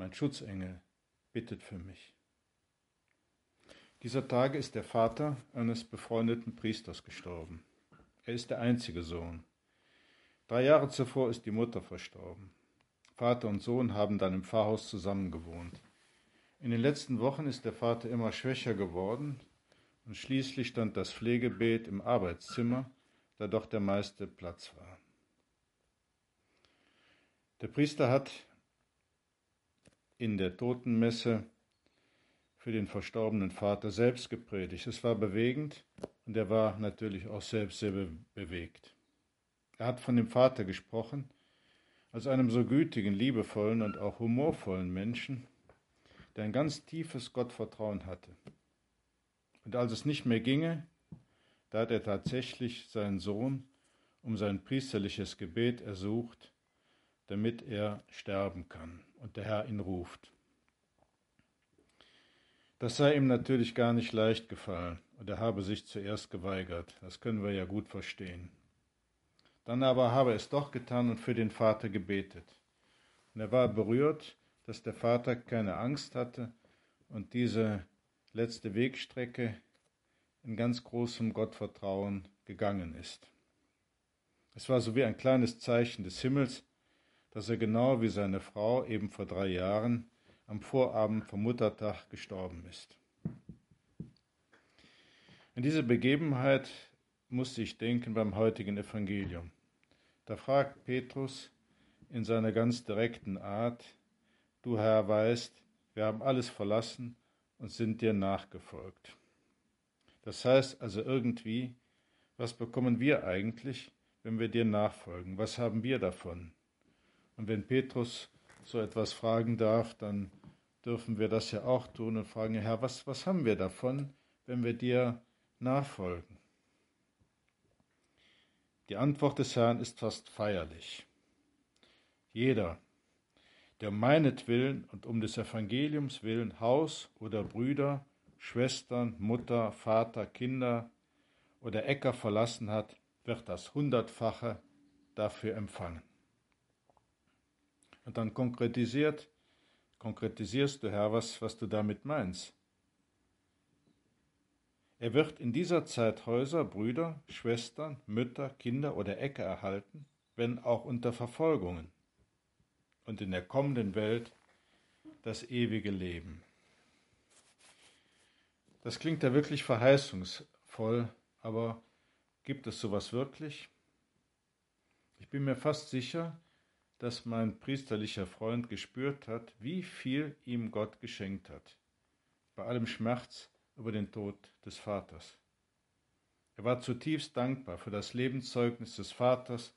mein Schutzengel, bittet für mich. Dieser Tage ist der Vater eines befreundeten Priesters gestorben. Er ist der einzige Sohn. Drei Jahre zuvor ist die Mutter verstorben. Vater und Sohn haben dann im Pfarrhaus zusammen gewohnt. In den letzten Wochen ist der Vater immer schwächer geworden und schließlich stand das Pflegebeet im Arbeitszimmer, da doch der meiste Platz war. Der Priester hat in der Totenmesse für den verstorbenen Vater selbst gepredigt. Es war bewegend und er war natürlich auch selbst sehr be bewegt. Er hat von dem Vater gesprochen, als einem so gütigen, liebevollen und auch humorvollen Menschen, der ein ganz tiefes Gottvertrauen hatte. Und als es nicht mehr ginge, da hat er tatsächlich seinen Sohn um sein priesterliches Gebet ersucht, damit er sterben kann und der Herr ihn ruft. Das sei ihm natürlich gar nicht leicht gefallen und er habe sich zuerst geweigert. Das können wir ja gut verstehen. Dann aber habe er es doch getan und für den Vater gebetet. Und er war berührt, dass der Vater keine Angst hatte und diese letzte Wegstrecke in ganz großem Gottvertrauen gegangen ist. Es war so wie ein kleines Zeichen des Himmels, dass er genau wie seine Frau eben vor drei Jahren am Vorabend vom Muttertag gestorben ist. An diese Begebenheit musste ich denken beim heutigen Evangelium. Da fragt Petrus in seiner ganz direkten Art, Du Herr weißt, wir haben alles verlassen und sind dir nachgefolgt. Das heißt also irgendwie, was bekommen wir eigentlich, wenn wir dir nachfolgen? Was haben wir davon? Und wenn Petrus so etwas fragen darf, dann dürfen wir das ja auch tun und fragen, Herr, was, was haben wir davon, wenn wir dir nachfolgen? Die Antwort des Herrn ist fast feierlich. Jeder, der um meinetwillen und um des Evangeliums willen Haus oder Brüder, Schwestern, Mutter, Vater, Kinder oder Äcker verlassen hat, wird das Hundertfache dafür empfangen. Und dann konkretisiert, konkretisierst du, Herr, was, was du damit meinst. Er wird in dieser Zeit Häuser, Brüder, Schwestern, Mütter, Kinder oder Äcker erhalten, wenn auch unter Verfolgungen. Und in der kommenden Welt das ewige Leben. Das klingt ja wirklich verheißungsvoll, aber gibt es sowas wirklich? Ich bin mir fast sicher, dass mein priesterlicher Freund gespürt hat, wie viel ihm Gott geschenkt hat, bei allem Schmerz über den Tod des Vaters. Er war zutiefst dankbar für das Lebenszeugnis des Vaters,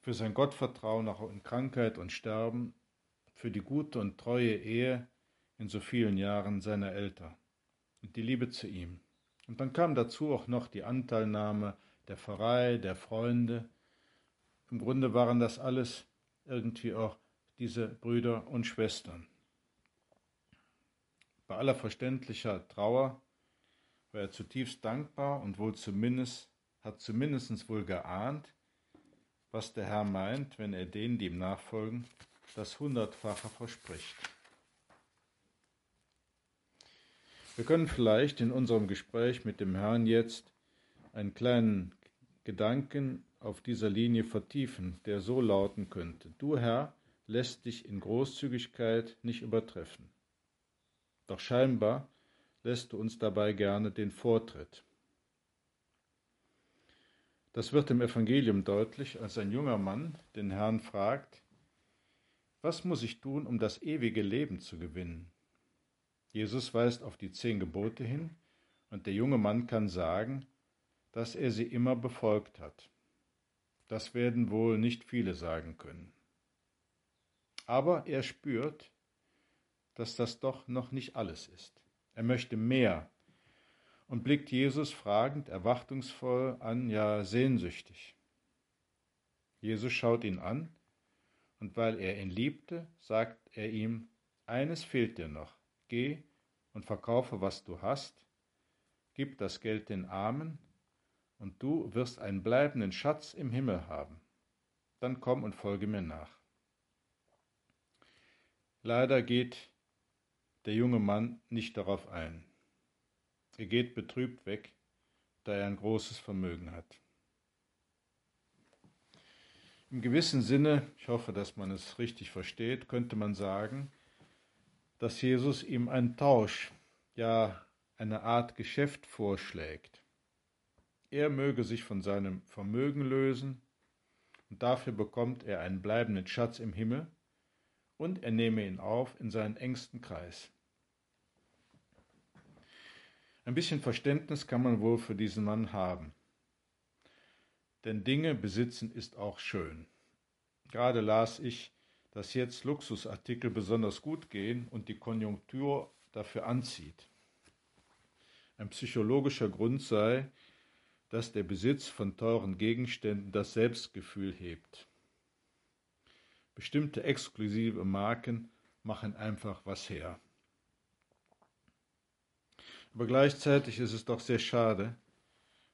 für sein Gottvertrauen auch in Krankheit und Sterben, für die gute und treue Ehe in so vielen Jahren seiner Eltern und die Liebe zu ihm. Und dann kam dazu auch noch die Anteilnahme der Pfarrei, der Freunde. Im Grunde waren das alles irgendwie auch diese Brüder und Schwestern. Bei aller verständlicher Trauer war er zutiefst dankbar und wohl zumindest, hat zumindest wohl geahnt, was der Herr meint, wenn er denen, die ihm nachfolgen, das Hundertfache verspricht. Wir können vielleicht in unserem Gespräch mit dem Herrn jetzt einen kleinen Gedanken auf dieser Linie vertiefen, der so lauten könnte. Du, Herr, lässt dich in Großzügigkeit nicht übertreffen. Doch scheinbar lässt du uns dabei gerne den Vortritt. Das wird im Evangelium deutlich, als ein junger Mann den Herrn fragt, was muss ich tun, um das ewige Leben zu gewinnen? Jesus weist auf die zehn Gebote hin, und der junge Mann kann sagen, dass er sie immer befolgt hat. Das werden wohl nicht viele sagen können. Aber er spürt, dass das doch noch nicht alles ist. Er möchte mehr und blickt Jesus fragend, erwartungsvoll an, ja sehnsüchtig. Jesus schaut ihn an, und weil er ihn liebte, sagt er ihm, eines fehlt dir noch, geh und verkaufe, was du hast, gib das Geld den Armen, und du wirst einen bleibenden Schatz im Himmel haben. Dann komm und folge mir nach. Leider geht der junge Mann nicht darauf ein. Er geht betrübt weg, da er ein großes Vermögen hat. Im gewissen Sinne, ich hoffe, dass man es richtig versteht, könnte man sagen, dass Jesus ihm einen Tausch, ja eine Art Geschäft vorschlägt. Er möge sich von seinem Vermögen lösen, und dafür bekommt er einen bleibenden Schatz im Himmel, und er nehme ihn auf in seinen engsten Kreis. Ein bisschen Verständnis kann man wohl für diesen Mann haben. Denn Dinge besitzen ist auch schön. Gerade las ich, dass jetzt Luxusartikel besonders gut gehen und die Konjunktur dafür anzieht. Ein psychologischer Grund sei, dass der Besitz von teuren Gegenständen das Selbstgefühl hebt. Bestimmte exklusive Marken machen einfach was her. Aber gleichzeitig ist es doch sehr schade,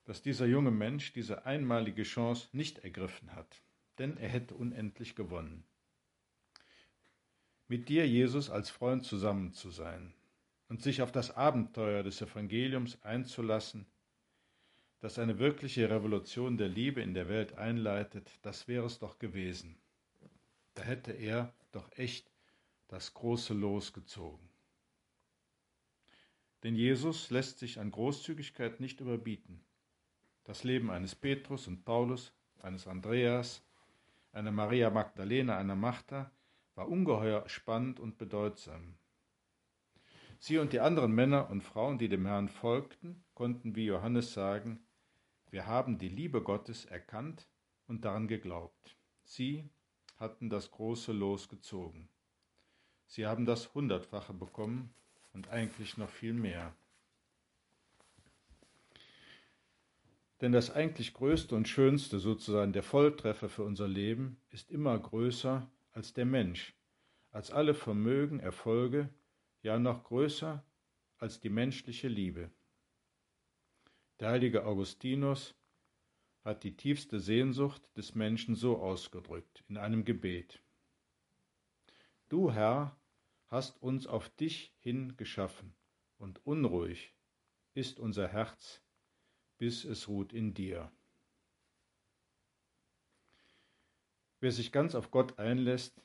dass dieser junge Mensch diese einmalige Chance nicht ergriffen hat, denn er hätte unendlich gewonnen. Mit dir, Jesus, als Freund zusammen zu sein und sich auf das Abenteuer des Evangeliums einzulassen, das eine wirkliche Revolution der Liebe in der Welt einleitet, das wäre es doch gewesen. Da hätte er doch echt das große Los gezogen. Denn Jesus lässt sich an Großzügigkeit nicht überbieten. Das Leben eines Petrus und Paulus, eines Andreas, einer Maria Magdalena, einer Martha, war ungeheuer spannend und bedeutsam. Sie und die anderen Männer und Frauen, die dem Herrn folgten, konnten wie Johannes sagen, wir haben die Liebe Gottes erkannt und daran geglaubt. Sie hatten das große Los gezogen. Sie haben das Hundertfache bekommen und eigentlich noch viel mehr. Denn das eigentlich Größte und Schönste, sozusagen der Volltreffer für unser Leben, ist immer größer als der Mensch, als alle Vermögen, Erfolge, ja noch größer als die menschliche Liebe. Der heilige Augustinus hat die tiefste Sehnsucht des Menschen so ausgedrückt in einem Gebet. Du, Herr, hast uns auf dich hin geschaffen, und unruhig ist unser Herz bis es ruht in dir. Wer sich ganz auf Gott einlässt,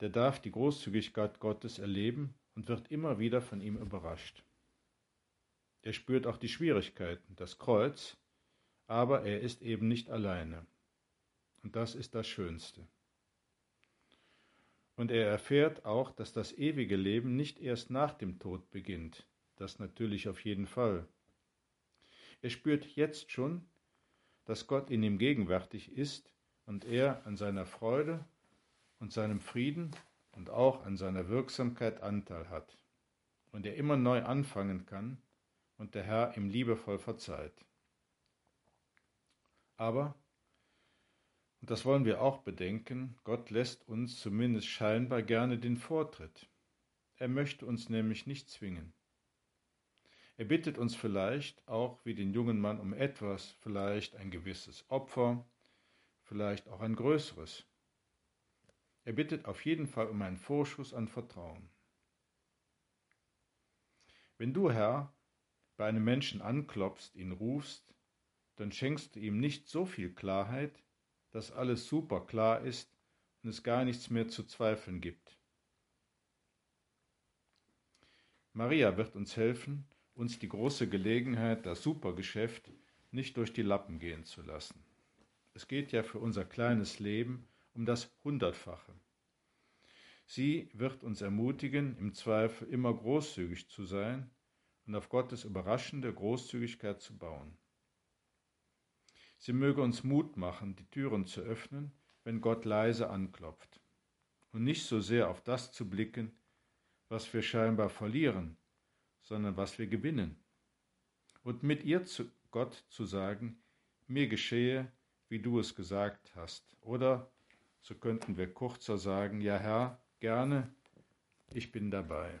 der darf die Großzügigkeit Gottes erleben und wird immer wieder von ihm überrascht. Er spürt auch die Schwierigkeiten, das Kreuz, aber er ist eben nicht alleine. Und das ist das Schönste. Und er erfährt auch, dass das ewige Leben nicht erst nach dem Tod beginnt, das natürlich auf jeden Fall, er spürt jetzt schon, dass Gott in ihm gegenwärtig ist und er an seiner Freude und seinem Frieden und auch an seiner Wirksamkeit Anteil hat und er immer neu anfangen kann und der Herr ihm liebevoll verzeiht. Aber, und das wollen wir auch bedenken, Gott lässt uns zumindest scheinbar gerne den Vortritt. Er möchte uns nämlich nicht zwingen. Er bittet uns vielleicht auch wie den jungen Mann um etwas, vielleicht ein gewisses Opfer, vielleicht auch ein größeres. Er bittet auf jeden Fall um einen Vorschuss an Vertrauen. Wenn du, Herr, bei einem Menschen anklopfst, ihn rufst, dann schenkst du ihm nicht so viel Klarheit, dass alles super klar ist und es gar nichts mehr zu zweifeln gibt. Maria wird uns helfen, uns die große Gelegenheit, das Supergeschäft nicht durch die Lappen gehen zu lassen. Es geht ja für unser kleines Leben um das Hundertfache. Sie wird uns ermutigen, im Zweifel immer großzügig zu sein und auf Gottes überraschende Großzügigkeit zu bauen. Sie möge uns Mut machen, die Türen zu öffnen, wenn Gott leise anklopft. und nicht so sehr auf das zu blicken, was wir scheinbar verlieren, sondern was wir gewinnen. Und mit ihr zu Gott zu sagen, mir geschehe, wie du es gesagt hast. Oder, so könnten wir kurzer sagen, ja Herr, gerne, ich bin dabei.